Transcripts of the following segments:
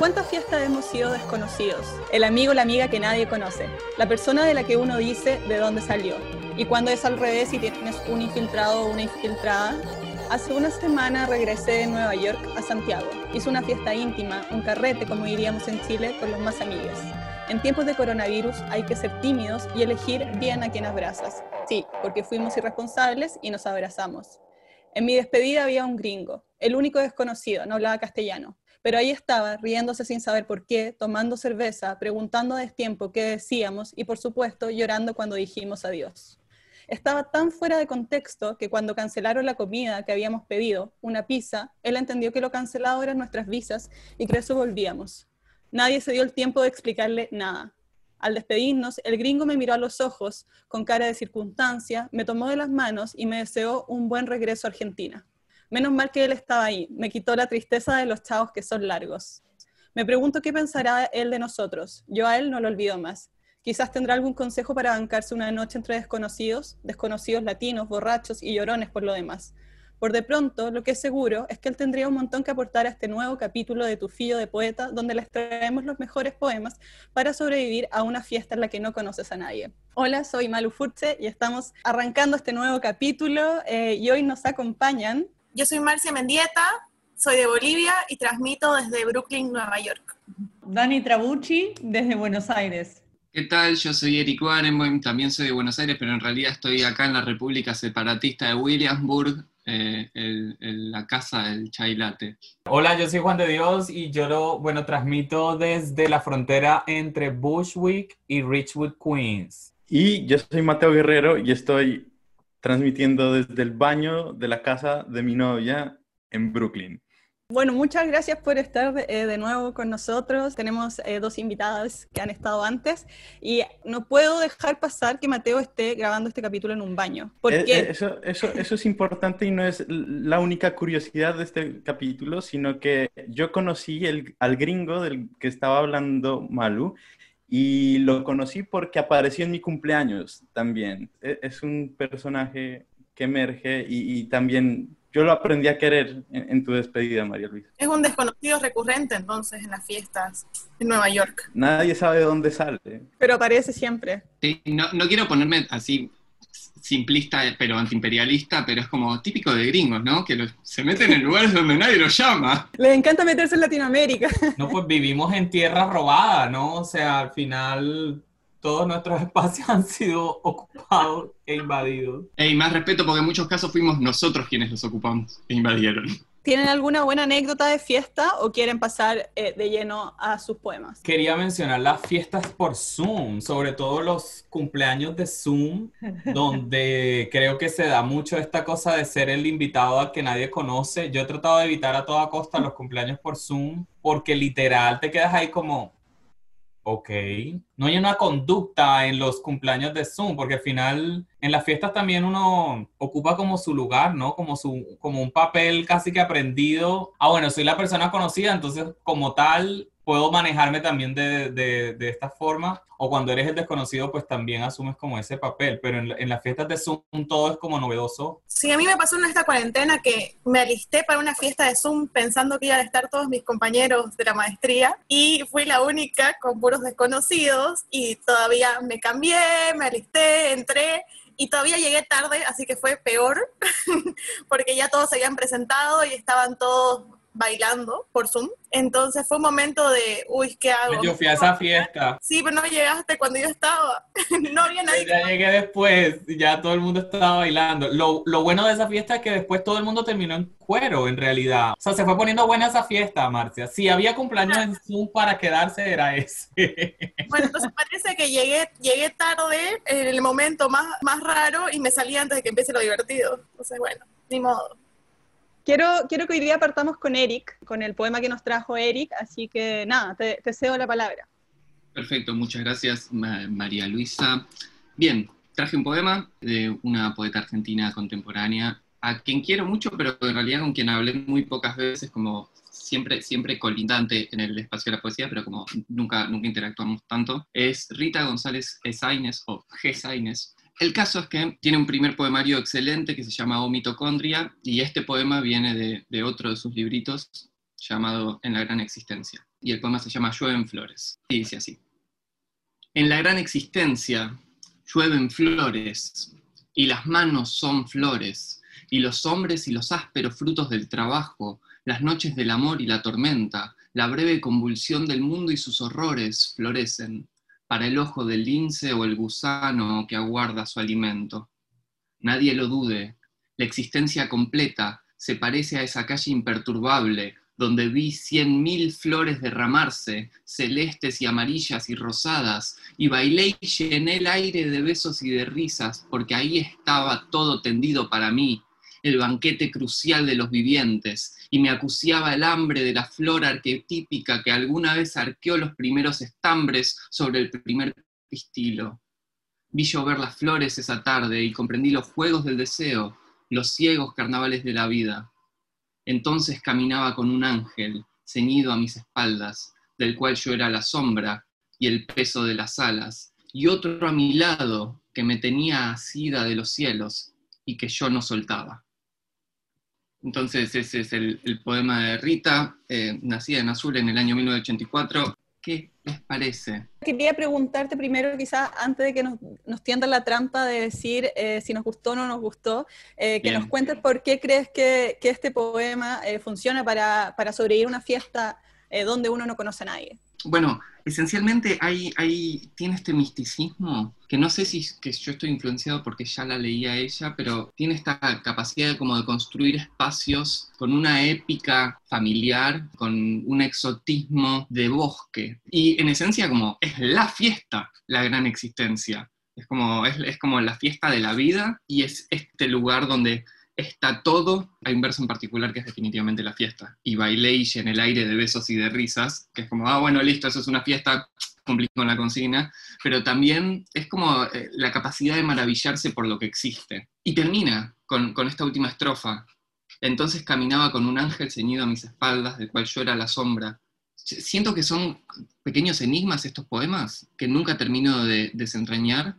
Cuántas fiestas hemos sido desconocidos? El amigo la amiga que nadie conoce. La persona de la que uno dice de dónde salió. Y cuando es al revés y tienes un infiltrado o una infiltrada. Hace una semana regresé de Nueva York a Santiago. Hice una fiesta íntima, un carrete, como diríamos en Chile, con los más amigos. En tiempos de coronavirus hay que ser tímidos y elegir bien a quien abrazas. Sí, porque fuimos irresponsables y nos abrazamos. En mi despedida había un gringo, el único desconocido, no hablaba castellano. Pero ahí estaba, riéndose sin saber por qué, tomando cerveza, preguntando a destiempo qué decíamos y por supuesto llorando cuando dijimos adiós. Estaba tan fuera de contexto que cuando cancelaron la comida que habíamos pedido, una pizza, él entendió que lo cancelado eran nuestras visas y que eso volvíamos. Nadie se dio el tiempo de explicarle nada. Al despedirnos, el gringo me miró a los ojos con cara de circunstancia, me tomó de las manos y me deseó un buen regreso a Argentina. Menos mal que él estaba ahí, me quitó la tristeza de los chavos que son largos. Me pregunto qué pensará él de nosotros. Yo a él no lo olvido más. Quizás tendrá algún consejo para bancarse una noche entre desconocidos, desconocidos latinos, borrachos y llorones por lo demás. Por de pronto, lo que es seguro es que él tendría un montón que aportar a este nuevo capítulo de Tu Fillo de Poeta, donde les traemos los mejores poemas para sobrevivir a una fiesta en la que no conoces a nadie. Hola, soy Malu Furche y estamos arrancando este nuevo capítulo eh, y hoy nos acompañan. Yo soy Marcia Mendieta, soy de Bolivia y transmito desde Brooklyn, Nueva York. Dani Trabucci, desde Buenos Aires. ¿Qué tal? Yo soy Eric Warenboim, también soy de Buenos Aires, pero en realidad estoy acá en la República Separatista de Williamsburg, eh, el- el- la casa del chai latte. Hola, yo soy Juan de Dios y yo lo, bueno, transmito desde la frontera entre Bushwick y Richwood, Queens. Y yo soy Mateo Guerrero y estoy transmitiendo desde el baño de la casa de mi novia en Brooklyn. Bueno, muchas gracias por estar eh, de nuevo con nosotros. Tenemos eh, dos invitadas que han estado antes y no puedo dejar pasar que Mateo esté grabando este capítulo en un baño. ¿Por Eh, qué? eh, Eso, eso, eso es importante y no es la única curiosidad de este capítulo, sino que yo conocí el, al gringo del que estaba hablando Malu y lo conocí porque apareció en mi cumpleaños también. E- Es un personaje que emerge y, y también yo lo aprendí a querer en, en tu despedida, María Luisa. Es un desconocido recurrente entonces en las fiestas en Nueva York. Nadie sabe de dónde sale. Pero aparece siempre. Sí, no, no quiero ponerme así simplista, pero antiimperialista, pero es como típico de gringos, ¿no? Que los- se meten en lugares donde nadie los llama. Les encanta meterse en Latinoamérica. No, pues vivimos en tierra robada, ¿no? O sea, al final todos nuestros espacios han sido ocupados e invadidos. Y más respeto porque en muchos casos fuimos nosotros quienes los ocupamos e invadieron. ¿Tienen alguna buena anécdota de fiesta o quieren pasar eh, de lleno a sus poemas? Quería mencionar las fiestas por Zoom, sobre todo los cumpleaños de Zoom, donde creo que se da mucho esta cosa de ser el invitado al que nadie conoce. Yo he tratado de evitar a toda costa los cumpleaños por Zoom, porque literal te quedas ahí como, ok, no hay una conducta en los cumpleaños de Zoom, porque al final en las fiestas también uno ocupa como su lugar, ¿no? Como, su, como un papel casi que aprendido. Ah, bueno, soy la persona conocida, entonces como tal puedo manejarme también de, de, de esta forma. O cuando eres el desconocido, pues también asumes como ese papel. Pero en, en las fiestas de Zoom todo es como novedoso. Sí, a mí me pasó en esta cuarentena que me alisté para una fiesta de Zoom pensando que iban a estar todos mis compañeros de la maestría y fui la única con puros desconocidos y todavía me cambié, me alisté, entré y todavía llegué tarde, así que fue peor, porque ya todos se habían presentado y estaban todos bailando por Zoom. Entonces fue un momento de, uy, ¿qué hago? Yo fui a esa fiesta. Sí, pero no llegaste cuando yo estaba. no había nadie. Ya llegué después, ya todo el mundo estaba bailando. Lo, lo, bueno de esa fiesta es que después todo el mundo terminó en cuero, en realidad. O sea, se fue poniendo buena esa fiesta, Marcia. Si había cumpleaños en Zoom para quedarse, era ese. bueno, entonces parece que llegué, llegué tarde, en el momento más, más raro, y me salí antes de que empiece lo divertido. Entonces, bueno, ni modo. Quiero, quiero que hoy día partamos con Eric, con el poema que nos trajo Eric, así que nada, te, cedo la palabra. Perfecto, muchas gracias María Luisa. Bien, traje un poema de una poeta argentina contemporánea, a quien quiero mucho, pero en realidad con quien hablé muy pocas veces, como siempre, siempre colindante en el espacio de la poesía, pero como nunca, nunca interactuamos tanto, es Rita González Esaines, o G. El caso es que tiene un primer poemario excelente que se llama O Mitocondria, y este poema viene de, otro de sus libritos llamado En la gran existencia. Y el poema se llama Llueven flores. Y dice así. En la gran existencia llueven flores, y las manos son flores, y los hombres y los ásperos frutos del trabajo, las noches del amor y la tormenta, la breve convulsión del mundo y sus horrores florecen para el ojo del lince o el gusano que aguarda su alimento. Nadie lo dude, la existencia completa se parece a esa calle imperturbable donde vi cien mil flores derramarse, celestes y amarillas y rosadas, y bailé y llené el aire de besos y de risas, porque ahí estaba todo tendido para mí, el banquete crucial de los vivientes, y me acuciaba el hambre de la flor arquetípica que alguna vez arqueó los primeros estambres sobre el primer pistilo. Vi llover las flores esa tarde y comprendí los juegos del deseo, los ciegos carnavales de la vida. Entonces caminaba con un ángel ceñido a mis espaldas, del cual yo era la sombra y el peso de las alas, y otro a mi lado que me tenía asida de los cielos y que yo no soltaba. Entonces ese es el, poema de Rita, eh, nacida en Azul en el año 1984. ¿Qué les parece? Quería preguntarte primero, quizás antes de que nos, nos tiendan la trampa de decir eh, si nos gustó o no nos gustó, eh, que nos cuentes por qué crees que, que este poema funciona para, para sobrevivir una fiesta donde uno no conoce a nadie. Bueno, esencialmente hay, hay, tiene este misticismo que no sé si que yo estoy influenciado porque ya la leía ella, pero tiene esta capacidad de, como de construir espacios con una épica familiar, con un exotismo de bosque. Y en esencia como es la fiesta, la gran existencia. Es como, es, es como la fiesta de la vida y es este lugar donde está todo. Hay un verso en particular que es definitivamente la fiesta. Y bailé y en el aire de besos y de risas, que es como, ah, bueno, listo, eso es una fiesta, cumplí con la consigna, pero también es como eh, la capacidad de maravillarse por lo que existe. Y termina con, con esta última estrofa. Entonces caminaba con un ángel ceñido a mis espaldas, del cual yo era la sombra. Siento que son pequeños enigmas estos poemas que nunca termino de desentrañar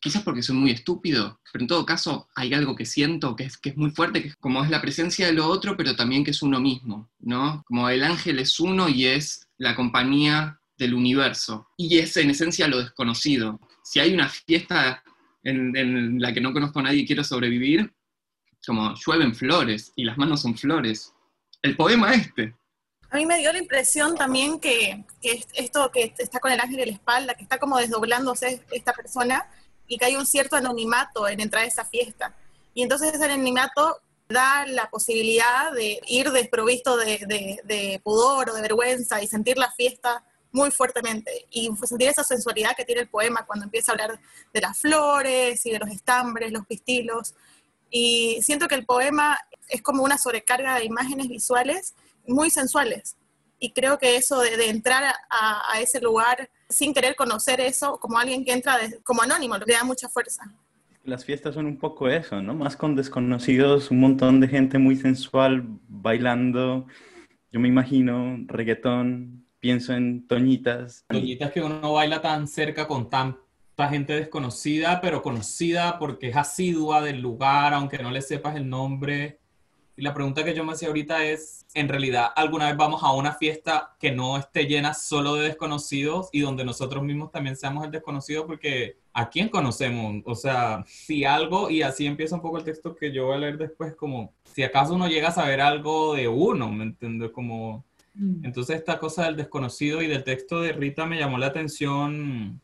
quizás porque soy muy estúpido, pero en todo caso hay algo que siento que es, que es muy fuerte, que es como es la presencia de lo otro, pero también que es uno mismo, ¿no? Como el ángel es uno y es la compañía del universo, y es en esencia lo desconocido. Si hay una fiesta en, en la que no conozco a nadie y quiero sobrevivir, como llueven flores y las manos son flores. El poema este. A mí me dio la impresión también que, que, esto que está con el ángel en la espalda, que está como desdoblándose esta persona, y que hay un cierto anonimato en entrar a esa fiesta. Y entonces ese anonimato da la posibilidad de ir desprovisto de, pudor o de vergüenza y sentir la fiesta muy fuertemente y sentir esa sensualidad que tiene el poema cuando empieza a hablar de las flores y de los estambres, los pistilos. Y siento que el poema es como una sobrecarga de imágenes visuales muy sensuales. Y creo que eso de, entrar a ese lugar sin querer conocer eso, como alguien que entra como anónimo, le da mucha fuerza. Las fiestas son un poco eso, ¿no? Más con desconocidos, un montón de gente muy sensual bailando. Yo me imagino reggaetón, pienso en toñitas. Toñitas que uno baila tan cerca con tanta gente desconocida, pero conocida porque es asidua del lugar, aunque no le sepas el nombre. Y la pregunta que yo me hacía ahorita es, ¿en realidad alguna vez vamos a una fiesta que no esté llena solo de desconocidos y donde nosotros mismos también seamos el desconocido? Porque ¿a quién conocemos? O sea, si algo, y así empieza un poco el texto que yo voy a leer después, como si acaso uno llega a saber algo de uno, ¿me entiendes? Como, mm. entonces esta cosa del desconocido y del texto de Rita me llamó la atención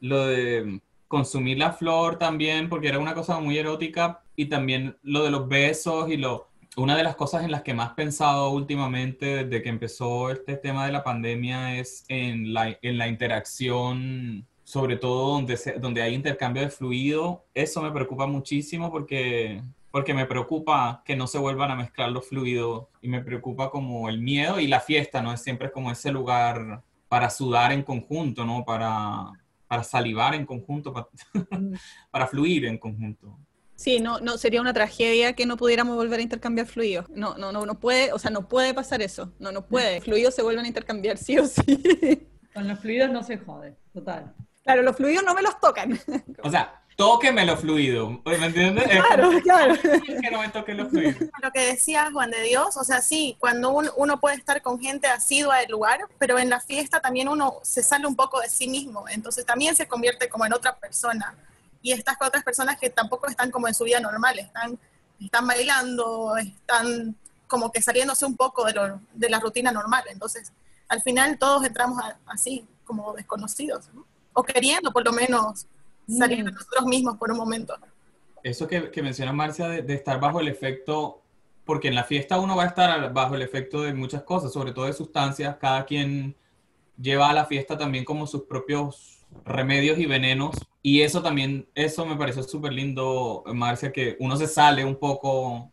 lo de consumir la flor también, porque era una cosa muy erótica, y también lo de los besos y lo... Una de las cosas en las que más he pensado últimamente desde que empezó este tema de la pandemia es en la, en la interacción sobre todo donde, donde hay intercambio de fluido, eso me preocupa muchísimo porque, porque me preocupa que no se vuelvan a mezclar los fluidos y me preocupa como el miedo y la fiesta, ¿no? Es siempre como ese lugar para sudar en conjunto, ¿no? Para, para salivar en conjunto, para, para fluir en conjunto. Sí, no, no, sería una tragedia que no pudiéramos volver a intercambiar fluidos. No, no, no, no puede, o sea, no puede pasar eso. No, no puede. Fluidos se vuelven a intercambiar sí o sí. Con los fluidos no se jode, total. Claro, los fluidos no me los tocan. O sea, tóqueme los fluidos, ¿me entiendes? Claro, claro. Que no me toquen los fluidos. Lo que decía Juan de Dios, o sea, sí, cuando uno puede estar con gente asidua del lugar, pero en la fiesta también uno se sale un poco de sí mismo, entonces también se convierte como en otra persona. Y estás con otras personas que tampoco están como en su vida normal, están, están bailando, están como que saliéndose un poco de, lo, de la rutina normal. Entonces, al final todos entramos así, como desconocidos. ¿no? o queriendo por lo menos salir de nosotros mismos por un momento. Eso que, que menciona Marcia de, estar bajo el efecto, porque en la fiesta uno va a estar bajo el efecto de muchas cosas, sobre todo de sustancias, cada quien lleva a la fiesta también como sus propios remedios y venenos, y eso también, eso me pareció súper lindo, Marcia, que uno se sale un poco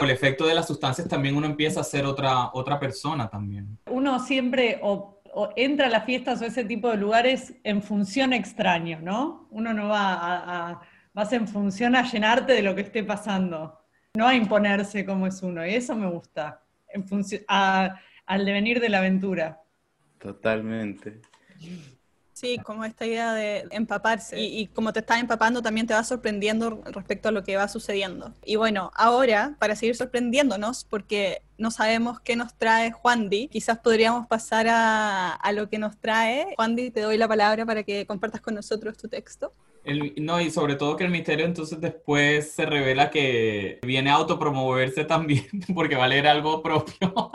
El efecto de las sustancias también uno empieza a ser otra, otra persona también. Uno siempre o, entra a las fiestas o ese tipo de lugares en función extraño, ¿no? Uno no va a, vas en función a llenarte de lo que esté pasando, no a imponerse como es uno, y eso me gusta, en función, al devenir de la aventura. Totalmente. Sí, como esta idea de empaparse. Y, como te estás empapando, también te va sorprendiendo respecto a lo que va sucediendo. Y bueno, ahora, para seguir sorprendiéndonos, porque no sabemos qué nos trae Juan Di, quizás podríamos pasar a, a lo que nos trae. Juan Di, te doy la palabra para que compartas con nosotros tu texto. no, y sobre todo que el misterio entonces después se revela que viene a autopromoverse también, porque va a leer algo propio.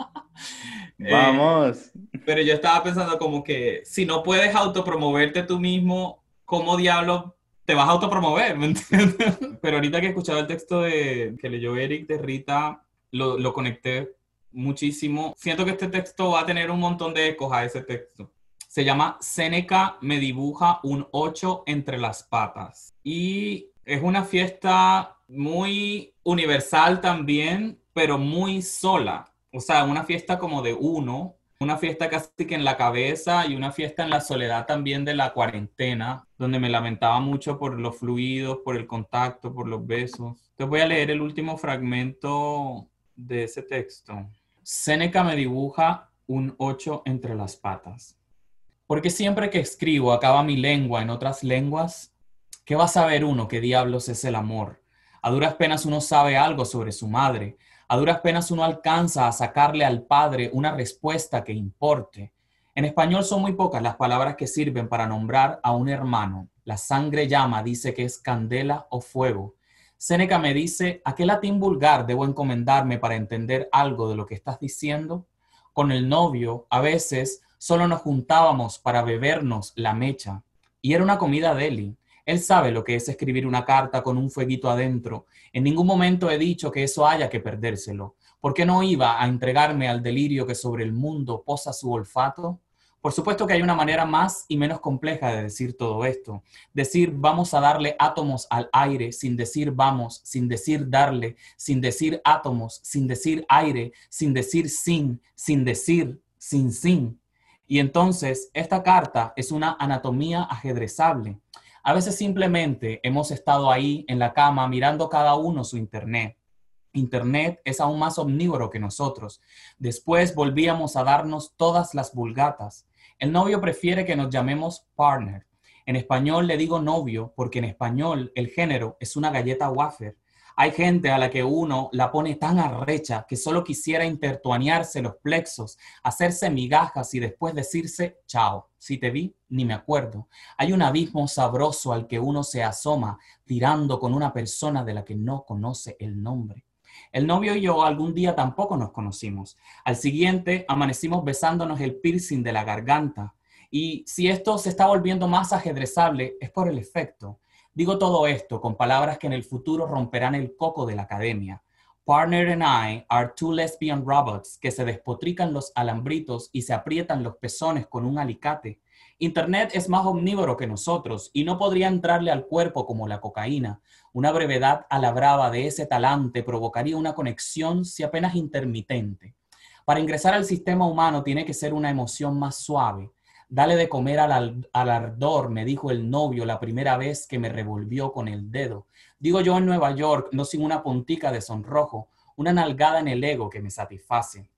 Eh, Vamos. pero yo estaba pensando como que si no puedes autopromoverte tú mismo, ¿cómo diablo te vas a autopromover? ¿Me entiendes? Pero ahorita que he escuchado el texto de, que leyó Eric de Rita, lo, lo conecté muchísimo. Siento que este texto va a tener un montón de ecos a ese texto. Se llama Seneca me dibuja un 8 entre las patas. Y es una fiesta muy universal también, pero muy sola o sea, una fiesta como de uno, una fiesta casi que en la cabeza y una fiesta en la soledad también de la cuarentena, donde me lamentaba mucho por los fluidos, por el contacto, por los besos. Entonces voy a leer el último fragmento de ese texto. Séneca me dibuja un ocho entre las patas. Porque siempre que escribo acaba mi lengua en otras lenguas, ¿qué va a saber uno qué diablos es el amor? A duras penas uno sabe algo sobre su madre, a duras penas uno alcanza a sacarle al padre una respuesta que importe. En español son muy pocas las palabras que sirven para nombrar a un hermano. La sangre llama dice que es candela o fuego. Séneca me dice, ¿a qué latín vulgar debo encomendarme para entender algo de lo que estás diciendo? Con el novio, a veces, solo nos juntábamos para bebernos la mecha. Y era una comida deli. Él sabe lo que es escribir una carta con un fueguito adentro. En ningún momento he dicho que eso haya que perdérselo. ¿Por qué no iba a entregarme al delirio que sobre el mundo posa su olfato? Por supuesto que hay una manera más y menos compleja de decir todo esto. Decir vamos a darle átomos al aire sin decir vamos, sin decir darle, sin decir átomos, sin decir aire, sin decir sin, sin decir sin sin. Y entonces esta carta es una anatomía ajedrezable. A veces simplemente hemos estado ahí en la cama mirando cada uno su internet. Internet es aún más omnívoro que nosotros. Después volvíamos a darnos todas las vulgatas. El novio prefiere que nos llamemos partner. En español le digo novio porque en español el género es una galleta wafer. Hay gente a la que uno la pone tan arrecha que solo quisiera intertuanearse los plexos, hacerse migajas y después decirse chao. Si te vi, ni me acuerdo. Hay un abismo sabroso al que uno se asoma tirando con una persona de la que no conoce el nombre. El novio y yo algún día tampoco nos conocimos. Al siguiente amanecimos besándonos el piercing de la garganta. Y si esto se está volviendo más ajedrezable, es por el efecto. Digo todo esto con palabras que en el futuro romperán el coco de la academia. Partner and I are two lesbian robots que se despotrican los alambritos y se aprietan los pezones con un alicate. Internet es más omnívoro que nosotros y no podría entrarle al cuerpo como la cocaína. Una brevedad a de ese talante provocaría una conexión si apenas intermitente. Para ingresar al sistema humano tiene que ser una emoción más suave. Dale de comer al, ardor, me dijo el novio la primera vez que me revolvió con el dedo. Digo yo en Nueva York, no sin una puntica de sonrojo, una nalgada en el ego que me satisface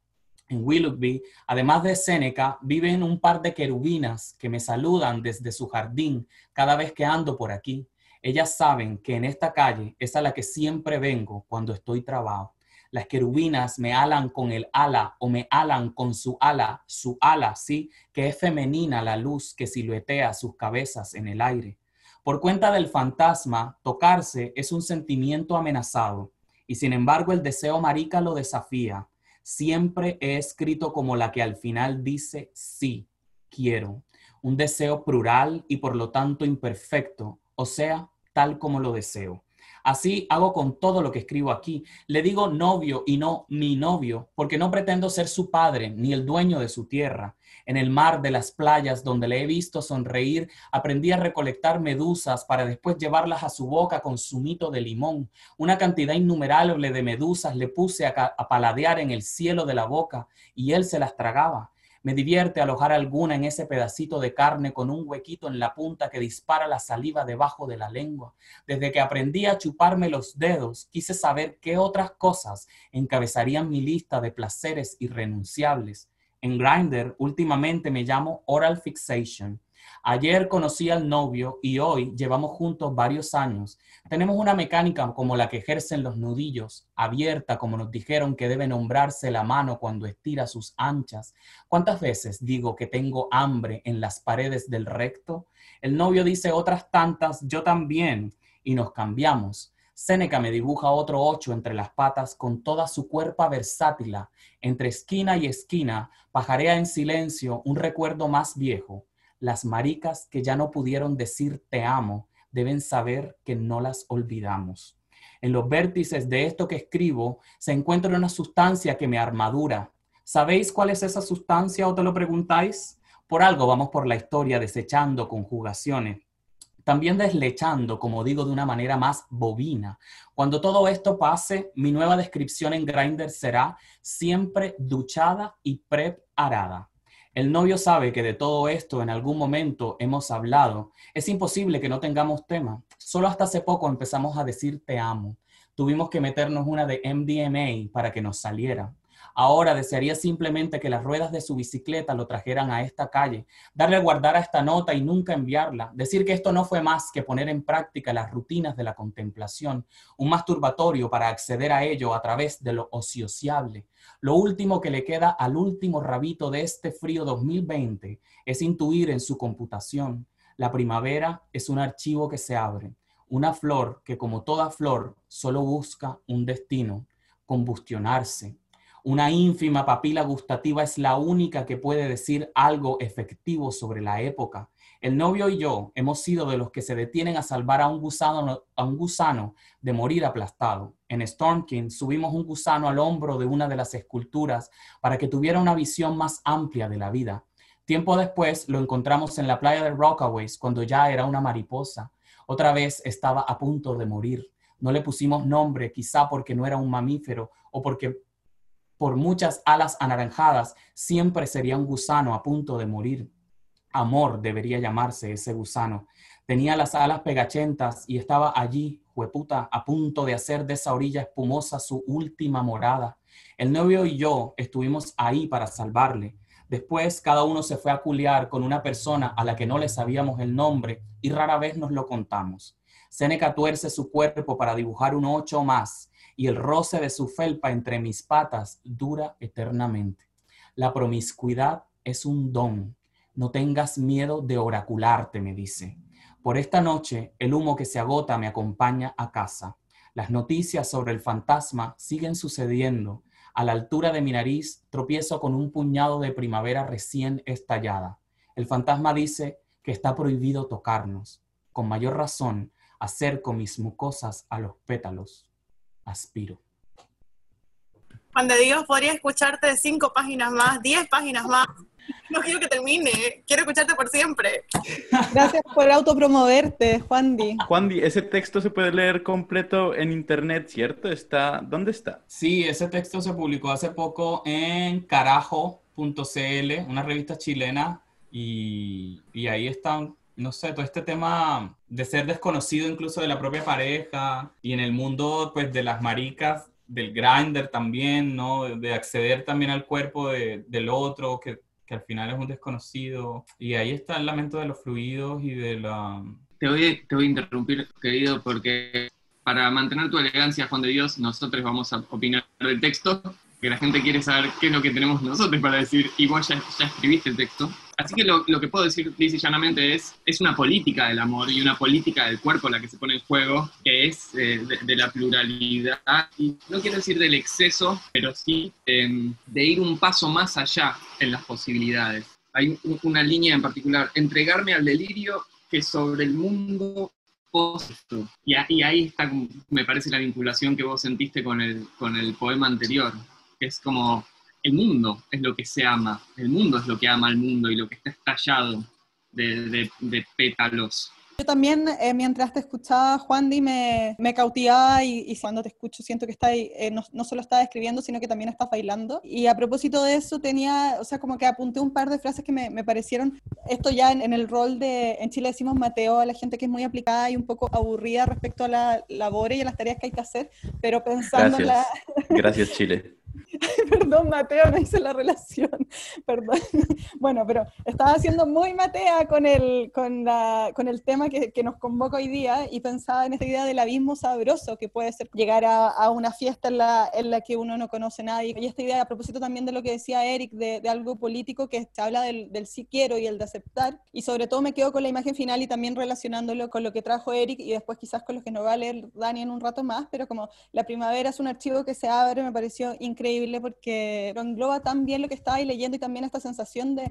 en Willoughby, además de Séneca, viven un par de querubinas que me saludan desde su jardín cada vez que ando por aquí. Ellas saben que en esta calle es a la que siempre vengo cuando estoy trabado. Las querubinas me alan con el ala o me alan con su ala, su ala, sí, que es femenina la luz que siluetea sus cabezas en el aire. Por cuenta del fantasma, tocarse es un sentimiento amenazado y sin embargo el deseo marica lo desafía siempre he escrito como la que al final dice sí, quiero. Un deseo plural y por lo tanto imperfecto, o sea, tal como lo deseo. Así hago con todo lo que escribo aquí. Le digo novio y no mi novio, porque no pretendo ser su padre ni el dueño de su tierra. En el mar de las playas donde le he visto sonreír, aprendí a recolectar medusas para después llevarlas a su boca con su mito de limón. Una cantidad innumerable de medusas le puse a, a paladear en el cielo de la boca y él se las tragaba. Me divierte alojar alguna en ese pedacito de carne con un huequito en la punta que dispara la saliva debajo de la lengua. Desde que aprendí a chuparme los dedos, quise saber qué otras cosas encabezarían mi lista de placeres irrenunciables. En Grindr últimamente me llamo Oral Fixation Ayer conocí al novio y hoy llevamos juntos varios años. Tenemos una mecánica como la que ejercen los nudillos, abierta como nos dijeron que debe nombrarse la mano cuando estira sus anchas. ¿Cuántas veces digo que tengo hambre en las paredes del recto? El novio dice otras tantas, yo también, y nos cambiamos. Séneca me dibuja otro ocho entre las patas con toda su cuerpo versátil. Entre esquina y esquina pajarea en silencio un recuerdo más viejo las maricas que ya no pudieron decir te amo deben saber que no las olvidamos. En los vértices de esto que escribo se encuentra una sustancia que me armadura. ¿Sabéis cuál es esa sustancia o te lo preguntáis? Por algo vamos por la historia desechando conjugaciones. También deslechando, como digo, de una manera más bobina. Cuando todo esto pase, mi nueva descripción en Grindr será siempre duchada y preparada. El novio sabe que de todo esto en algún momento hemos hablado. Es imposible que no tengamos tema. Solo hasta hace poco empezamos a decir te amo. Tuvimos que meternos una de MDMA para que nos saliera. Ahora desearía simplemente que las ruedas de su bicicleta lo trajeran a esta calle, darle a guardar a esta nota y nunca enviarla, decir que esto no fue más que poner en práctica las rutinas de la contemplación, un masturbatorio para acceder a ello a través de lo ociosiable. Lo último que le queda al último rabito de este frío 2020 es intuir en su computación. La primavera es un archivo que se abre, una flor que como toda flor solo busca un destino, combustionarse, una ínfima papila gustativa es la única que puede decir algo efectivo sobre la época. El novio y yo hemos sido de los que se detienen a salvar a un gusano, a un gusano de morir aplastado. En Storm King subimos un gusano al hombro de una de las esculturas para que tuviera una visión más amplia de la vida. Tiempo después lo encontramos en la playa de Rockaways cuando ya era una mariposa. Otra vez estaba a punto de morir. No le pusimos nombre, quizá porque no era un mamífero o porque por muchas alas anaranjadas siempre sería un gusano a punto de morir. Amor debería llamarse ese gusano. Tenía las alas pegachentas y estaba allí, hueputa, a punto de hacer de esa orilla espumosa su última morada. El novio y yo estuvimos ahí para salvarle. Después cada uno se fue a culiar con una persona a la que no le sabíamos el nombre y rara vez nos lo contamos. Seneca tuerce su cuerpo para dibujar un ocho más y el roce de su felpa entre mis patas dura eternamente. La promiscuidad es un don, no tengas miedo de oracularte, me dice. Por esta noche, el humo que se agota me acompaña a casa. Las noticias sobre el fantasma siguen sucediendo. A la altura de mi nariz tropiezo con un puñado de primavera recién estallada. El fantasma dice que está prohibido tocarnos. Con mayor razón, acerco mis mucosas a los pétalos. Aspiro. Juan de Dios, podría escucharte cinco páginas más, diez páginas más. No quiero que termine, quiero escucharte por siempre. Gracias por autopromoverte, Juan Di. Juan Di, ese texto se puede leer completo en internet, ¿cierto? Está, ¿Dónde está? Sí, ese texto se publicó hace poco en carajo.cl, una revista chilena, y, y ahí está, no sé, todo este tema de ser desconocido incluso de la propia pareja y en el mundo pues de las maricas del grinder también, ¿no? De acceder también al cuerpo de, del otro, que que al final es un desconocido. Y ahí está el lamento de los fluidos y de la... Te voy, te voy a interrumpir, querido, porque para mantener tu elegancia, Juan de Dios, nosotros vamos a opinar del texto, que la gente quiere saber qué es lo que tenemos nosotros para decir, y vos ya, ya escribiste el texto. Así que lo, que puedo decir, dice llanamente, es, es una política del amor y una política del cuerpo la que se pone en juego, que es eh, de, la pluralidad, y no quiero decir del exceso, pero sí eh, de ir un paso más allá en las posibilidades. Hay una línea en particular, entregarme al delirio que sobre el mundo y, y, ahí está, me parece, la vinculación que vos sentiste con el, con el poema anterior, que es como el mundo es lo que se ama, el mundo es lo que ama al mundo y lo que está estallado de, de, de pétalos. Yo también, eh, mientras te escuchaba, Juan Di, me, me cautivaba y, y, cuando te escucho siento que está eh, no, no, solo estás escribiendo, sino que también estás bailando. Y a propósito de eso, tenía, o sea, como que apunté un par de frases que me, me parecieron, esto ya en, en, el rol de, en Chile decimos Mateo, a la gente que es muy aplicada y un poco aburrida respecto a la labor y a las tareas que hay que hacer, pero pensando Gracias, la... Gracias Chile. Perdón, Mateo, no hice la relación. Perdón. Bueno, pero estaba haciendo muy Matea con el, con la, con el tema que, que, nos convoca hoy día y pensaba en esta idea del abismo sabroso que puede ser llegar a, a una fiesta en la, en la, que uno no conoce a nadie. Y esta idea, a propósito también de lo que decía Eric, de, de algo político que se habla del, del, sí quiero y el de aceptar. Y sobre todo me quedo con la imagen final y también relacionándolo con lo que trajo Eric y después quizás con lo que nos va a leer Dani en un rato más, pero como la primavera es un archivo que se abre, me pareció increíble porque lo engloba tan bien lo que estaba leyendo y también esta sensación de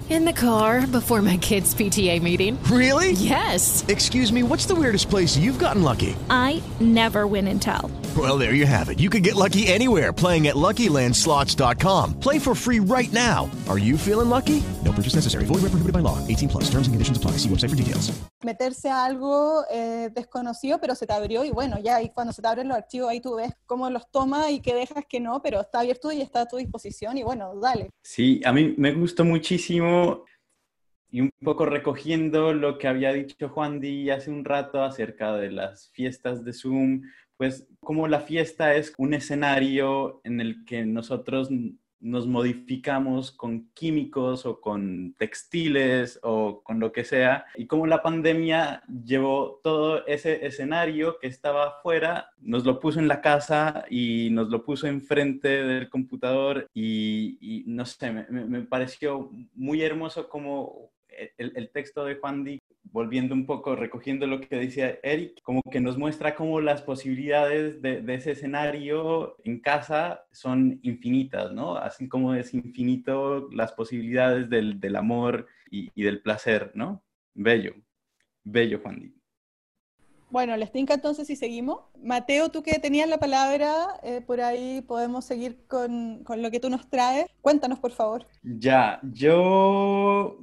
In the car before my kids' PTA meeting. Really? Yes. Excuse me, what's the weirdest place you've gotten lucky? I never win and tell. Well, there you have it. You can get lucky anywhere playing at LuckyLandSlots.com. Play for free right now. Are you feeling lucky? No purchase necessary. Void where prohibited by law. 18 plus. Terms and conditions apply. See website for details. meterse a algo eh, desconocido, pero se te abrió y bueno, ya ahí cuando se te abren los archivos, ahí tú ves cómo los toma y qué dejas que no, pero está abierto y está a tu disposición y bueno, dale. Sí, a mí me gustó muchísimo y un poco recogiendo lo que había dicho Juan Di hace un rato acerca de las fiestas de Zoom, pues como la fiesta es un escenario en el que nosotros nos modificamos con químicos o con textiles o con lo que sea, y como la pandemia llevó todo ese escenario que estaba afuera, nos lo puso en la casa y nos lo puso enfrente del computador y, y no sé, me, me, pareció muy hermoso como el, el texto de Juan Di volviendo un poco, recogiendo lo que decía Eric, como que nos muestra cómo las posibilidades de, de, ese escenario en casa son infinitas, ¿no? Así como es infinito las posibilidades del, del amor y, y, del placer, ¿no? Bello, bello, Juan Di. Bueno, les tinca entonces si seguimos. Mateo, tú que tenías la palabra, eh, por ahí podemos seguir con, con lo que tú nos traes. Cuéntanos, por favor. Ya, yo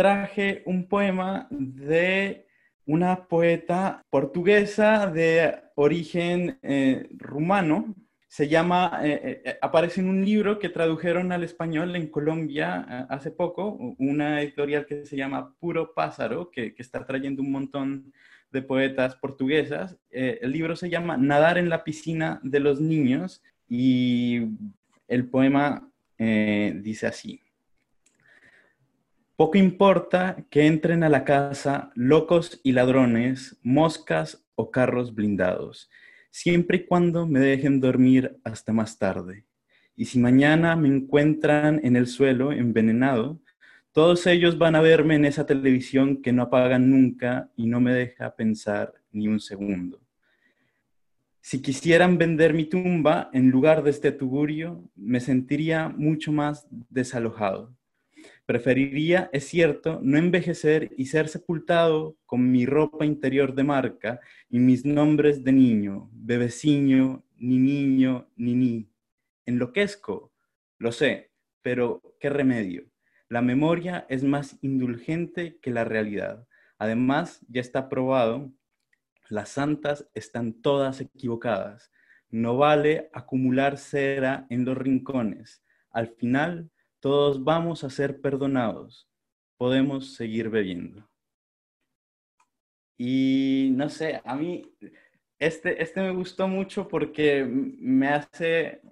traje un poema de una poeta portuguesa de origen eh, rumano. Se llama, eh, eh, aparece en un libro que tradujeron al español en Colombia hace poco, una editorial que se llama Puro Pájaro, que, que está trayendo un montón de poetas portuguesas. el libro se llama Nadar en la piscina de los niños y el poema dice así. Poco importa que entren a la casa locos y ladrones, moscas o carros blindados, siempre y cuando me dejen dormir hasta más tarde. Y si mañana me encuentran en el suelo envenenado, todos ellos van a verme en esa televisión que no apagan nunca y no me deja pensar ni un segundo. Si quisieran vender mi tumba en lugar de este tugurio, me sentiría mucho más desalojado. Preferiría, es cierto, no envejecer y ser sepultado con mi ropa interior de marca y mis nombres de niño, bebeciño, ni niño, ni ni. Enloquezco, lo sé, pero ¿qué remedio? La memoria es más indulgente que la realidad. Además, ya está probado, las santas están todas equivocadas. No vale acumular cera en los rincones. Al final, todos vamos a ser perdonados, podemos seguir bebiendo. Y no sé, a mí este, este me gustó mucho porque me hace,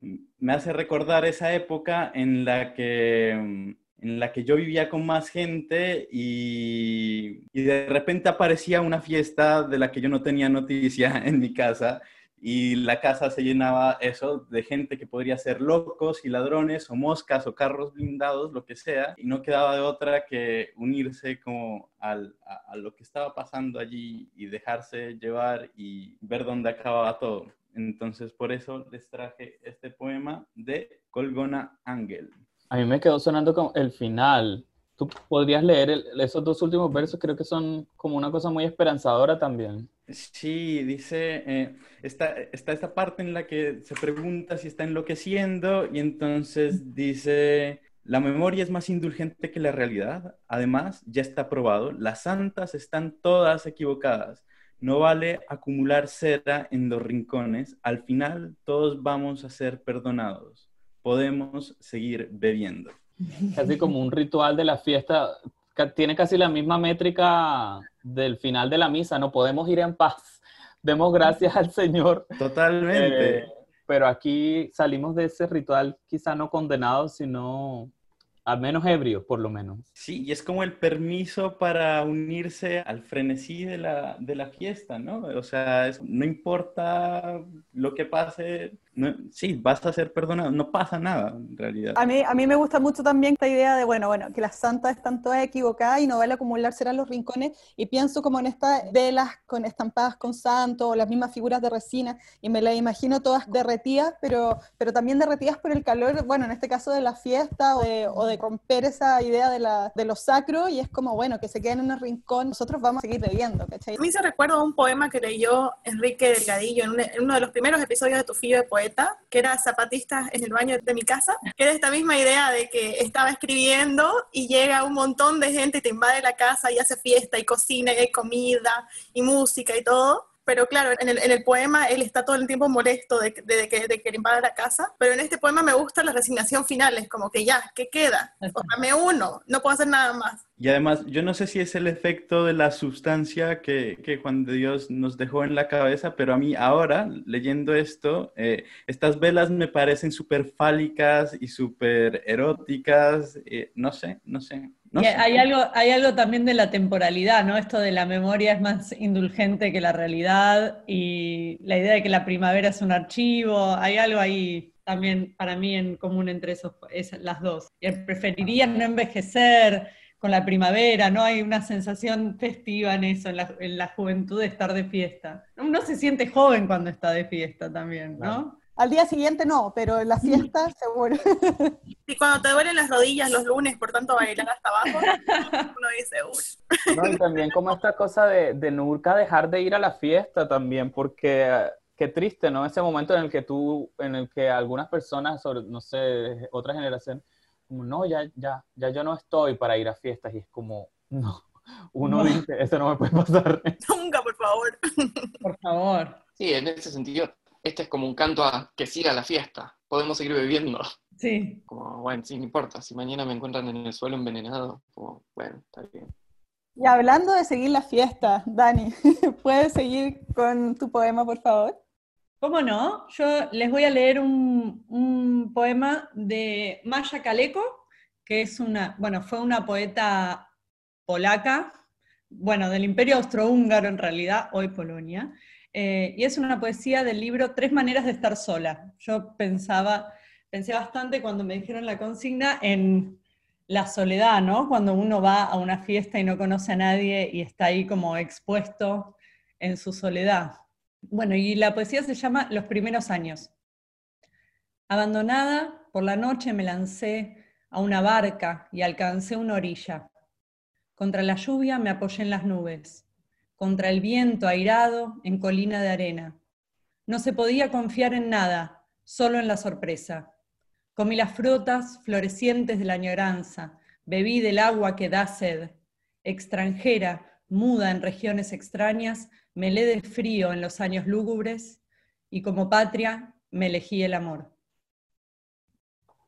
me hace recordar esa época en la que, en la que yo vivía con más gente y, y de repente aparecía una fiesta de la que yo no tenía noticia en mi casa y la casa se llenaba eso de gente que podría ser locos y ladrones o moscas o carros blindados, lo que sea, y no quedaba de otra que unirse como al, a, lo que estaba pasando allí y dejarse llevar y ver dónde acababa todo. Entonces por eso les traje este poema de Colgona Ángel. A mí me quedó sonando como el final. Tú podrías leer el, esos dos últimos versos, creo que son como una cosa muy esperanzadora también. Sí, dice, eh, está, está, esta parte en la que se pregunta si está enloqueciendo y entonces dice, la memoria es más indulgente que la realidad. Además, ya está probado, las santas están todas equivocadas. No vale acumular cera en los rincones. Al final, todos vamos a ser perdonados. Podemos seguir bebiendo. Casi como un ritual de la fiesta. Tiene casi la misma métrica del final de la misa, no podemos ir en paz. Demos gracias al Señor. Totalmente. Eh, pero aquí salimos de ese ritual quizá no condenado, sino al menos ebrio, por lo menos. Sí, y es como el permiso para unirse al frenesí de la, de la fiesta, ¿no? O sea, es, no importa lo que pase, no, sí, vas a ser perdonado, no pasa nada en realidad. A mí, a mí me gusta mucho también esta idea de, bueno, bueno, que las santas están todas equivocadas y no vale acumular serán los rincones, y pienso como en estas velas con estampadas con santo, o las mismas figuras de resina, y me las imagino todas derretidas, pero, pero también derretidas por el calor, bueno, en este caso de la fiesta, o de, o de romper esa idea de, la, de lo sacro, y es como, bueno, que se queden en un rincón, nosotros vamos a seguir bebiendo, ¿cachai? A mí se recuerda un poema que leyó Enrique Delgadillo en, en uno de los primeros episodios de Tu Fillo de Poeta, que era Zapatistas en el baño de mi casa, que era esta misma idea de que estaba escribiendo y llega un montón de gente y te invade la casa y hace fiesta y cocina y comida y música y todo pero claro, en el, en el, poema él está todo el tiempo molesto de, de, de, que, de que invada la casa, pero en este poema me gusta la resignación final, es como que ya, ¿qué queda? O sea, me uno, no puedo hacer nada más. Y además, yo no sé si es el efecto de la sustancia que, que Juan de Dios nos dejó en la cabeza, pero a mí ahora, leyendo esto, eh, estas velas me parecen súper fálicas y súper eróticas, eh, no sé, no sé. No y hay, algo, hay algo también de la temporalidad, ¿no? Esto de la memoria es más indulgente que la realidad y la idea de que la primavera es un archivo, hay algo ahí también para mí en común entre esos, esas, las dos. Y preferiría no envejecer con la primavera, ¿no? Hay una sensación festiva en eso, en la, en la juventud de estar de fiesta. Uno se siente joven cuando está de fiesta también, ¿no? Claro. Al día siguiente no, pero en la fiesta seguro. Y cuando te duelen las rodillas los lunes por tanto bailar hasta abajo, uno dice, uy. No, y también como esta cosa de, de nunca dejar de ir a la fiesta también, porque qué triste, ¿no? Ese momento en el que tú, en el que algunas personas, sobre, no sé, otra generación, como, no, ya, ya, ya yo no estoy para ir a fiestas, y es como, no, uno no. dice, eso no me puede pasar. Nunca, por favor. Por favor. Sí, en ese sentido, este es como un canto a que siga la fiesta, podemos seguir bebiendo. Sí. Como, bueno, sí, no importa, si mañana me encuentran en el suelo envenenado, como, bueno, está bien. Y hablando de seguir la fiesta, Dani, ¿puedes seguir con tu poema, por favor? ¿Cómo no? Yo les voy a leer un, un poema de Maya Kaleko, que es una, bueno, fue una poeta polaca, bueno, del Imperio Austrohúngaro en realidad, hoy Polonia, eh, y es una poesía del libro Tres maneras de estar sola. Yo pensaba, pensé bastante cuando me dijeron la consigna en la soledad, ¿no? Cuando uno va a una fiesta y no conoce a nadie y está ahí como expuesto en su soledad. Bueno, y la poesía se llama Los primeros años. Abandonada, por la noche me lancé a una barca y alcancé una orilla. Contra la lluvia me apoyé en las nubes contra el viento airado en colina de arena. No se podía confiar en nada, solo en la sorpresa. Comí las frutas florecientes de la añoranza, bebí del agua que da sed. Extranjera, muda en regiones extrañas, me helé de frío en los años lúgubres y como patria me elegí el amor.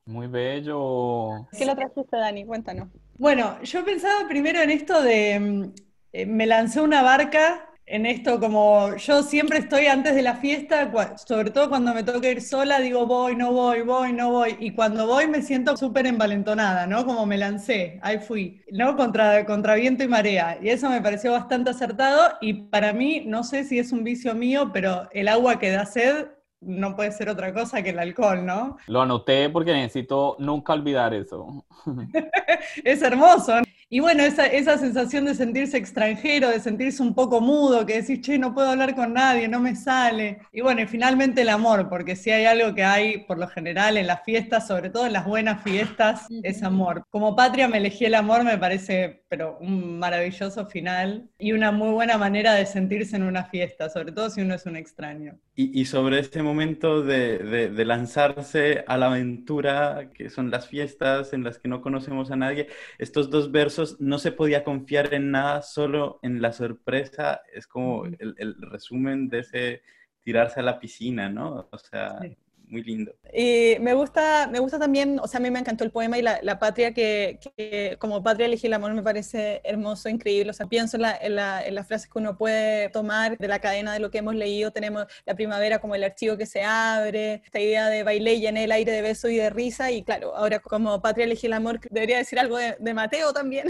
Muy bello. ¿Qué lo trajiste, Dani? Cuéntanos. Bueno, yo pensaba primero en esto de eh, me lancé una barca en esto como yo siempre estoy antes de la fiesta, sobre todo cuando me toca ir sola, digo voy, no voy, voy, no voy, y cuando voy me siento súper envalentonada, ¿no? Como me lancé, ahí fui, ¿no? Contra, contra viento y marea, y eso me pareció bastante acertado, y para mí, no sé si es un vicio mío, pero el agua que da sed no puede ser otra cosa que el alcohol, ¿no? Lo anoté porque necesito nunca olvidar eso. es hermoso. Y bueno, esa, esa sensación de sentirse extranjero, de sentirse un poco mudo, que decís, che, no puedo hablar con nadie, no me sale. Y bueno, y finalmente el amor, porque si hay algo que hay por lo general en las fiestas, sobre todo en las buenas fiestas, es amor. Como patria me elegí el amor, me parece, pero un maravilloso final y una muy buena manera de sentirse en una fiesta, sobre todo si uno es un extraño. Y, y sobre este momento de, de, de lanzarse a la aventura, que son las fiestas en las que no conocemos a nadie, estos dos versos no se podía confiar en nada, solo en la sorpresa, es como el, el resumen de ese tirarse a la piscina, ¿no? O sea, sí. Muy lindo. Y me gusta, me gusta también, o sea, a mí me encantó el poema y la, la patria que, que, como patria elegí el amor me parece hermoso, increíble. O sea, pienso en, la, en, la, en, las frases que uno puede tomar de la cadena de lo que hemos leído. Tenemos la primavera como el archivo que se abre, esta idea de baile y en el aire de beso y de risa. Y claro, ahora como patria elegí el amor, debería decir algo de, de Mateo también.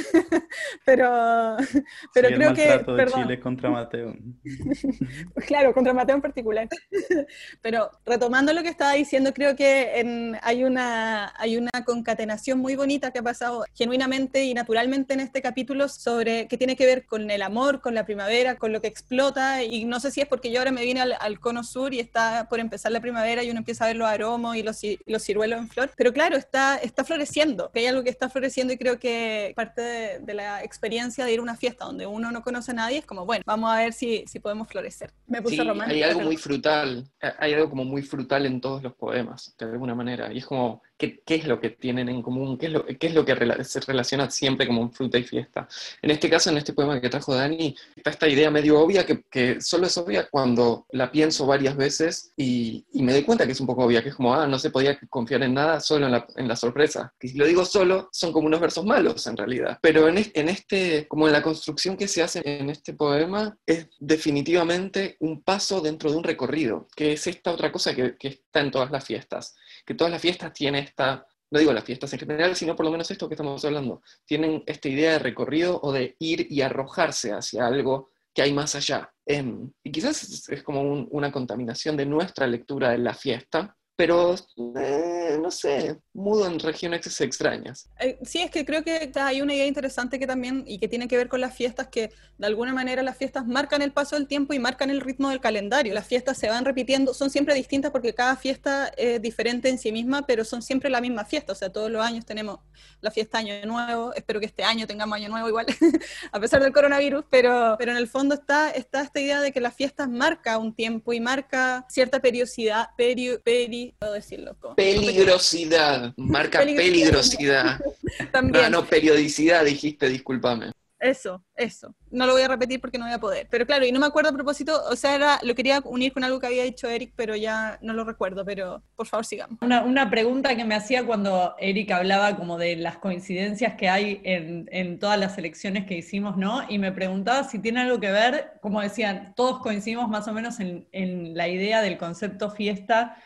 pero pero sí, creo el que... de perdón. Chile contra Mateo. claro, contra Mateo en particular. pero retomando lo que estaba estaba diciendo, creo que en- hay, una, hay una concatenación muy bonita que ha pasado genuinamente y naturalmente en este capítulo sobre que tiene que ver con el amor, con la primavera, con lo que explota. Y no sé si es porque yo ahora me vine al, al cono sur y está por empezar la primavera y uno empieza a ver los aromos y los, los ciruelos en flor. Pero claro, está, está floreciendo. que Hay algo que está floreciendo y creo que parte de, de la experiencia de ir a una fiesta donde uno no conoce a nadie es como, bueno, vamos a ver si, si podemos florecer. Me puse Sí, romántica. hay algo pero- muy frutal, hay algo como muy frutal en todos los poemas, de alguna manera. Y es como, ¿qué, qué es lo que tienen en común? ¿Qué es lo, qué es lo que rela- se relaciona siempre como fruta y fiesta? En este caso, en este poema que trajo Dani, está esta idea medio obvia que, que solo es obvia cuando la pienso varias veces y, y me doy cuenta que es un poco obvia, que es como, ah, no se podía confiar en nada, solo en la, en la sorpresa. Que si lo digo solo, son como unos versos malos en realidad. Pero en, en este, como en la construcción que se hace en este poema, es definitivamente un paso dentro de un recorrido, que es esta otra cosa que, que está en todas las fiestas, que todas las fiestas tienen esta, no digo las fiestas en general, sino por lo menos esto que estamos hablando, tienen esta idea de recorrido o de ir y arrojarse hacia algo que hay más allá. Y quizás es, como un- una contaminación de nuestra lectura de la fiesta, pero eh, no sé, mudo en regiones extrañas. Eh, Sí, es que creo que hay una idea interesante que también, y que tiene que ver con las fiestas, que de alguna manera las fiestas marcan el paso del tiempo y marcan el ritmo del calendario. Las fiestas se van repitiendo, son siempre distintas porque cada fiesta es diferente en sí misma, pero son siempre la misma fiesta. O sea, todos los años tenemos la fiesta Año Nuevo, espero que este año tengamos Año Nuevo igual, a pesar del coronavirus, pero, pero en el fondo está, está esta idea de que las fiestas marca un tiempo y marca cierta periodicidad, peri, peri, puedo decirlo. como- Peligrosidad, marca Peligrosidad. peligrosidad. También. No, no, periodicidad dijiste, discúlpame. Eso, eso. No lo voy a repetir porque no voy a poder. Pero claro, y no me acuerdo a propósito, o sea, era, lo quería unir con algo que había dicho Eric, pero ya no lo recuerdo, pero por favor sigamos. Una, una pregunta que me hacía cuando Eric hablaba como de las coincidencias que hay en, en todas las elecciones que hicimos, ¿no? Y me preguntaba si tiene algo que ver, como decían, todos coincidimos más o menos en, en la idea del concepto fiesta.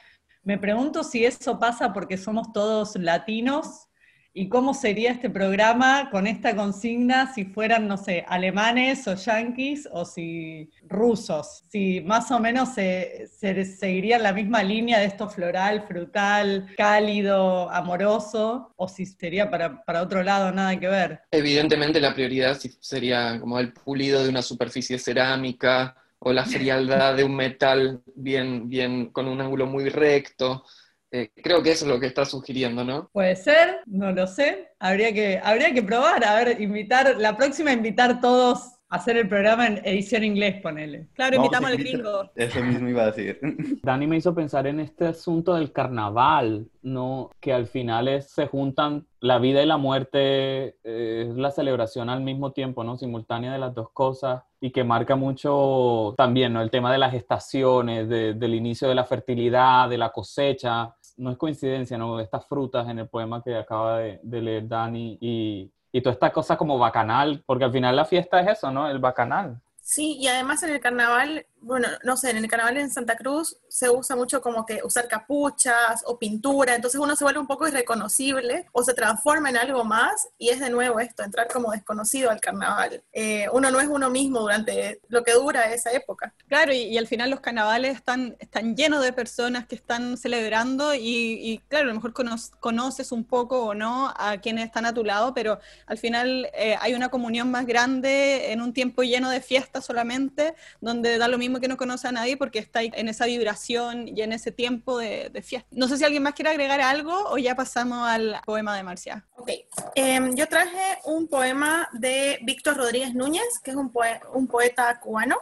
Me pregunto si eso pasa porque somos todos latinos y cómo sería este programa con esta consigna si fueran, no sé, alemanes o yanquis o si rusos, si más o menos se, se seguiría la misma línea de esto floral, frutal, cálido, amoroso, o si sería para, para otro lado, nada que ver. Evidentemente la prioridad sería como el pulido de una superficie cerámica o la frialdad de un metal bien, bien con un ángulo muy recto. Eh, creo que eso es lo que está sugiriendo, ¿no? Puede ser, no lo sé. Habría que, habría que probar, a ver, invitar, la próxima invitar todos hacer el programa en edición inglés, ponele. Claro, invitamos a al gringo. Eso mismo iba a decir. Dani me hizo pensar en este asunto del carnaval, ¿no? Que al final es- se juntan la vida y la muerte, eh, es la celebración al mismo tiempo, ¿no? Simultánea de las dos cosas y que marca mucho también, ¿no? El tema de las estaciones, de- del inicio de la fertilidad, de la cosecha. No es coincidencia, ¿no? Estas frutas en el poema que acaba de, de leer Dani y, y toda esta cosa como bacanal, porque al final la fiesta es eso, ¿no? El bacanal. Sí, y además en el carnaval, bueno, no sé, en el carnaval en Santa Cruz se usa mucho como que usar capuchas o pintura, entonces uno se vuelve un poco irreconocible o se transforma en algo más y es de nuevo esto, entrar como desconocido al carnaval. Eh, uno no es uno mismo durante lo que dura esa época. Claro, y, al final los carnavales están, están llenos de personas que están celebrando y, claro, a lo mejor cono- conoces un poco o no a quienes están a tu lado, pero al final eh, hay una comunión más grande en un tiempo lleno de fiestas solamente, donde da lo mismo que no conoce a nadie porque está en esa vibración y en ese tiempo de, de fiesta. No sé si alguien más quiere agregar algo o ya pasamos al poema de Marcia. Ok, Em, yo traje un poema de Víctor Rodríguez Núñez, que es un, un poeta cubano,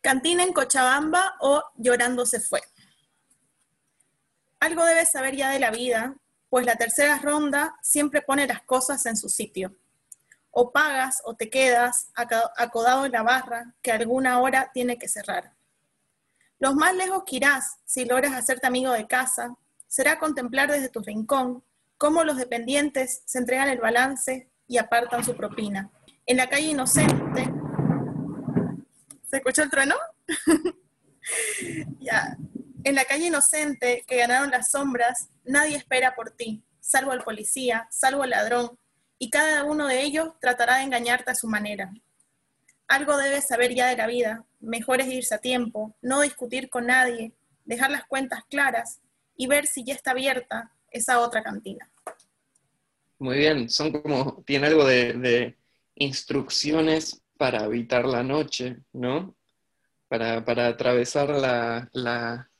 Cantina en Cochabamba o Llorando se fue. Algo debes saber ya de la vida, pues la tercera ronda siempre pone las cosas en su sitio. O pagas o te quedas acodado en la barra que alguna hora tiene que cerrar. Los más lejos que irás, si logras hacerte amigo de casa, será contemplar desde tu rincón cómo los dependientes se entregan el balance y apartan su propina. En la calle inocente. ¿Se escuchó el trueno? ya. En la calle inocente que ganaron las sombras, nadie espera por ti, salvo el policía, salvo el ladrón, y cada uno de ellos tratará de engañarte a su manera. Algo debes saber ya de la vida, mejor es irse a tiempo, no discutir con nadie, dejar las cuentas claras y ver si ya está abierta esa otra cantina. Muy bien, son como, tiene algo de, instrucciones para evitar la noche, ¿no? Para, para atravesar la, la,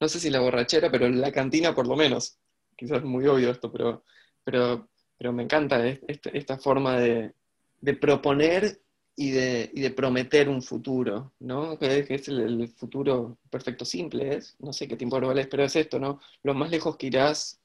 no sé si la borrachera, pero la cantina por lo menos. Quizás es muy obvio esto, pero, pero me encanta esta, forma de, proponer y de, prometer un futuro, ¿no? Que es, el, futuro perfecto simple, es, no sé qué tiempo global es, pero es esto, ¿no? Lo más lejos que irás,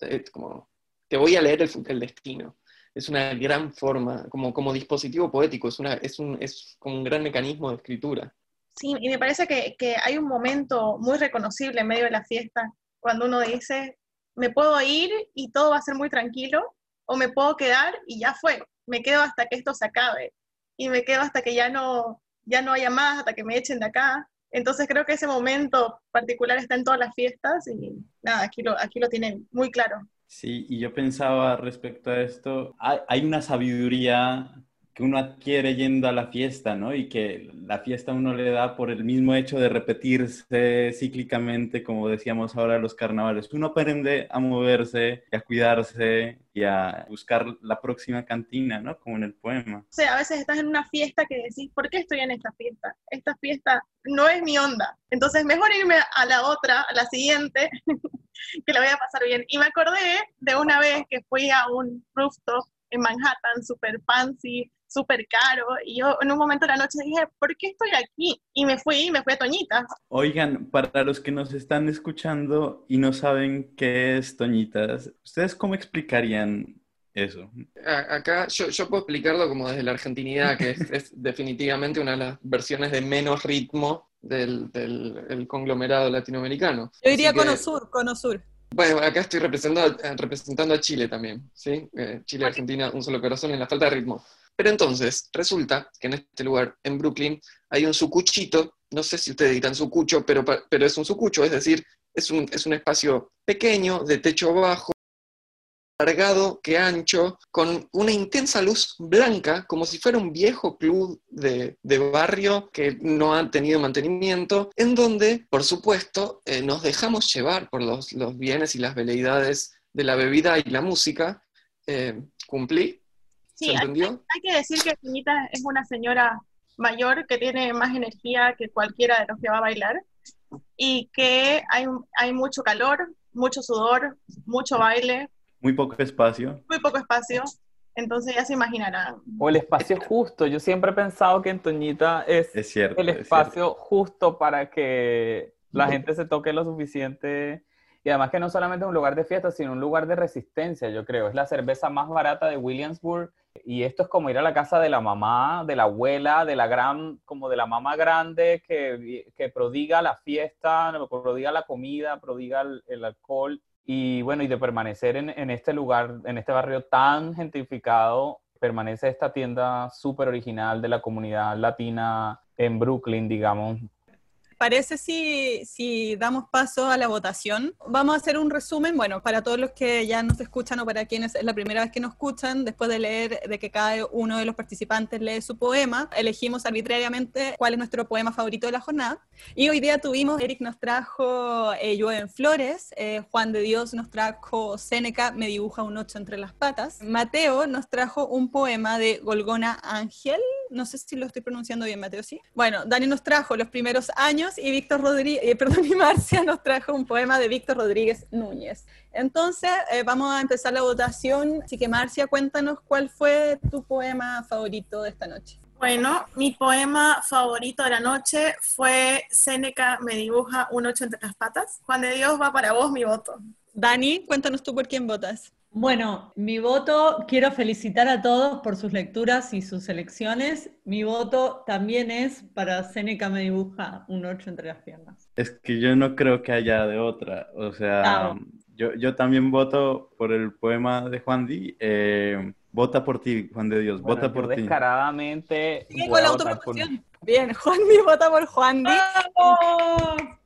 es como, te voy a leer el, el destino. Es una gran forma, como, como dispositivo poético, es, una, es, un, es como un gran mecanismo de escritura. Sí, y me parece que hay un momento muy reconocible en medio de la fiesta, cuando uno dice, me puedo ir y todo va a ser muy tranquilo, o me puedo quedar y ya fue, me quedo hasta que esto se acabe y me quedo hasta que ya no, ya no haya más, hasta que me echen de acá. Entonces creo que ese momento particular está en todas las fiestas y nada, aquí lo, aquí lo tienen muy claro. Sí, y yo pensaba respecto a esto, hay, hay una sabiduría que uno adquiere yendo a la fiesta, ¿no? Y que la fiesta uno le da por el mismo hecho de repetirse cíclicamente, como decíamos ahora, los carnavales. Uno aprende a moverse, a cuidarse y a buscar la próxima cantina, ¿no? Como en el poema. O sea, a veces estás en una fiesta que decís, ¿por qué estoy en esta fiesta? Esta fiesta no es mi onda. Entonces, mejor irme a la otra, a la siguiente, que la voy a pasar bien. Y me acordé de una vez que fui a un rooftop en Manhattan, super fancy, súper caro. Y yo en un momento de la noche dije, ¿por qué estoy aquí? Y me fui, me fui a Toñitas. Oigan, para los que nos están escuchando y no saben qué es Toñitas, ¿ustedes cómo explicarían eso? Acá yo, yo puedo explicarlo como desde la argentinidad, que es, es definitivamente una de las versiones de menos ritmo del, del el conglomerado latinoamericano. Yo diría Cono Sur, Cono Sur. Bueno, acá estoy representando, representando a Chile también, ¿sí? Eh, Chile, Argentina, un solo corazón en la falta de ritmo. Pero entonces, resulta que en este lugar, en Brooklyn, hay un sucuchito, no sé si ustedes dirán sucucho, pero, pero es un sucucho, es decir, es un, es un espacio pequeño, de techo bajo, largado que ancho, con una intensa luz blanca, como si fuera un viejo club de, barrio que no ha tenido mantenimiento, en donde, por supuesto, eh, nos dejamos llevar por los, los, bienes y las veleidades de la bebida y la música. Eh, ¿Cumplí? Sí, hay, hay, que decir que Finita es una señora mayor que tiene más energía que cualquiera de los que va a bailar y que hay, hay mucho calor, mucho sudor, mucho baile, muy poco espacio. Muy poco espacio. Entonces ya se imaginarán. O el espacio justo. Yo siempre he pensado que en Toñita es, es cierto, el espacio cierto. justo para que la gente se toque lo suficiente. Y además que no solamente es un lugar de fiesta, sino un lugar de resistencia, yo creo. Es la cerveza más barata de Williamsburg. Y esto es como ir a la casa de la mamá, de la abuela, de la gran, como de la mamá grande que, que prodiga la fiesta, prodiga la comida, prodiga el, alcohol y bueno, y de permanecer en, en, este lugar, en este barrio tan gentrificado, permanece esta tienda súper original de la comunidad latina en Brooklyn, digamos, parece si, si, damos paso a la votación? Vamos a hacer un resumen, bueno, para todos los que ya nos escuchan o para quienes es la primera vez que nos escuchan, después de leer, de que cada uno de los participantes lee su poema, elegimos arbitrariamente cuál es nuestro poema favorito de la jornada. Y hoy día tuvimos, Eric nos trajo eh, Llueven Flores, eh, Juan de Dios nos trajo Séneca, Me dibuja un ocho entre las patas, Mateo nos trajo un poema de Golgona Ángel, no sé si lo estoy pronunciando bien, Mateo, ¿sí? Bueno, Dani nos trajo Los primeros años y Víctor Rodríguez, eh, perdón, y Marcia nos trajo un poema de Víctor Rodríguez Núñez. Entonces, eh, vamos a empezar la votación. Así que, Marcia, cuéntanos cuál fue tu poema favorito de esta noche. Bueno, mi poema favorito de la noche fue Séneca me dibuja un ocho entre las patas. Juan de Dios va para vos mi voto. Dani, cuéntanos tú por quién votas. Bueno, mi voto, quiero felicitar a todos por sus lecturas y sus elecciones. Mi voto también es para Seneca me dibuja un 8 entre las piernas. Es que yo no creo que haya de otra. O sea, Claro. yo, yo también voto por el poema de Juan Di. eh, vota por ti, Juan de Dios, Bueno, vota por ti. descaradamente Sigue voy con la por. Bien, Juan Di vota por Juan Di.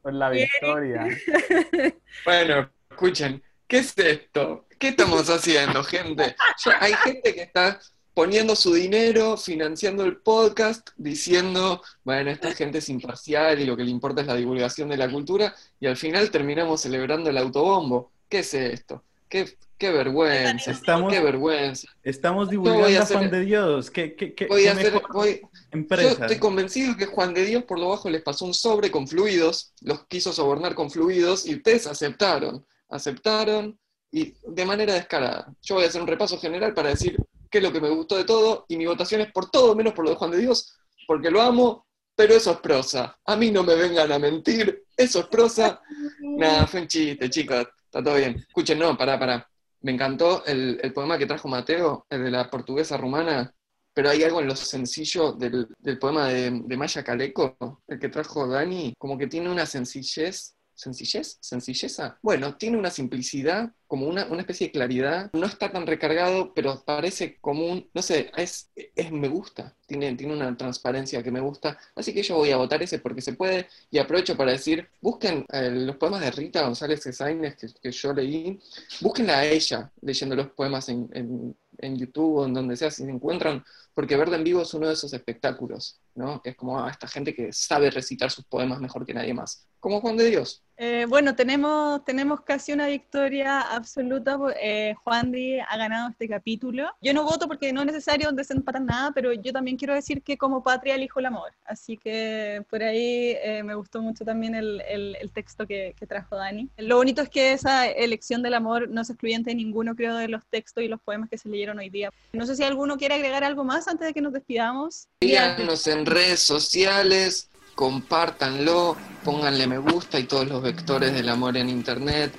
por la victoria. Bueno, escuchen, ¿qué es esto? ¿Qué estamos haciendo, gente? Hay gente que está poniendo su dinero, financiando el podcast, diciendo, bueno, esta gente es imparcial y lo que le importa es la divulgación de la cultura, y al final terminamos celebrando el autobombo. ¿Qué es esto? ¿Qué, qué vergüenza? Estamos, qué vergüenza. Estamos divulgando a, Juan de Dios. ¿Qué, qué, qué, voy a hacer, voy, Yo estoy convencido que Juan de Dios por lo bajo les pasó un sobre con fluidos, los quiso sobornar con fluidos y ustedes aceptaron. Aceptaron y de manera descarada. Yo voy a hacer un repaso general para decir qué es lo que me gustó de todo y mi votación es por todo menos por lo de Juan de Dios, porque lo amo, pero eso es prosa. A mí no me vengan a mentir, eso es prosa. Nada, fue un chiste, chicos, está todo bien. Escuchen, no, pará, pará. Me encantó el, poema que trajo Mateo, el de la portuguesa rumana, pero hay algo en lo sencillo del, poema de, de Maya Caleco, el que trajo Dani, como que tiene una sencillez sencillez, sencilleza. Bueno, tiene una simplicidad, como una, especie de claridad. No está tan recargado, pero parece común. No sé, es, es me gusta. Tiene, tiene una transparencia que me gusta. Así que yo voy a votar ese porque se puede. Y aprovecho para decir, busquen eh, los poemas de Rita González Sáenz que, que, yo leí. Búsquenla a ella leyendo los poemas en, en, en YouTube o en donde sea, si se encuentran, porque verla en vivo es uno de esos espectáculos, ¿no? Que es como a ah, esta gente que sabe recitar sus poemas mejor que nadie más como Juan de Dios. Eh, bueno, tenemos, tenemos casi una victoria absoluta. Eh, Juan de ha ganado este capítulo. Yo no voto porque no es necesario desempatar nada, pero yo también quiero decir que como patria elijo el amor. Así que por ahí eh, me gustó mucho también el, el, texto que, que, trajo Dani. Lo bonito es que esa elección del amor no es excluyente de ninguno, creo, de los textos y los poemas que se leyeron hoy día. No sé si alguno quiere agregar algo más antes de que nos despidamos. Síganos en redes sociales compártanlo, pónganle me gusta y todos los vectores del amor en internet.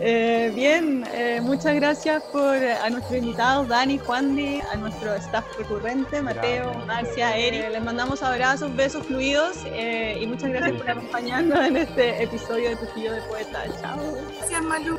Eh, bien, eh, muchas gracias por a nuestros invitados, Dani, Juandi, a nuestro staff recurrente, Mateo, Marcia, Eric. les mandamos abrazos, besos fluidos eh, y muchas gracias por acompañarnos en este episodio de Tujillo de Poeta. Chao. Gracias, Malu.